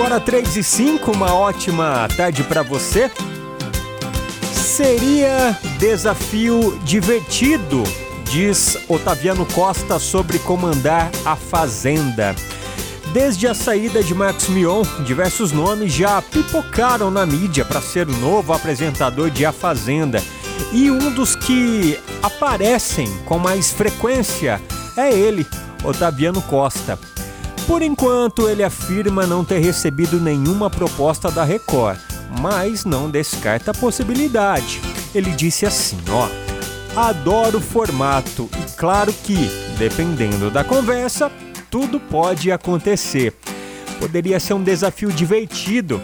Agora 3 e 5, uma ótima tarde para você. Seria desafio divertido, diz Otaviano Costa sobre comandar a Fazenda. Desde a saída de Marcos Mion, diversos nomes já pipocaram na mídia para ser o novo apresentador de A Fazenda. E um dos que aparecem com mais frequência é ele, Otaviano Costa. Por enquanto, ele afirma não ter recebido nenhuma proposta da Record, mas não descarta a possibilidade. Ele disse assim: ó, adoro o formato e claro que, dependendo da conversa, tudo pode acontecer. Poderia ser um desafio divertido.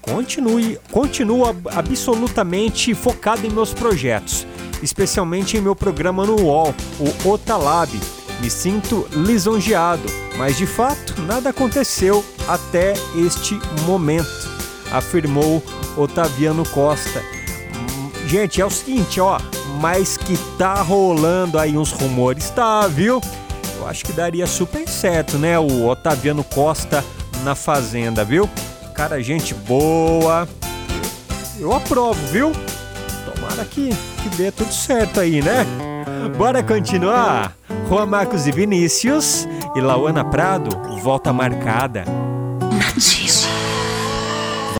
Continue, continuo absolutamente focado em meus projetos, especialmente em meu programa no UOL, o Otalab me sinto lisonjeado, mas de fato nada aconteceu até este momento, afirmou Otaviano Costa. Gente, é o seguinte, ó, mas que tá rolando aí uns rumores, tá, viu? Eu acho que daria super certo, né? O Otaviano Costa na Fazenda, viu? Cara, gente boa. Eu aprovo, viu? Tomara que, que dê tudo certo aí, né? Bora continuar? Juan Marcos e Vinícius e Lauana Prado, volta marcada.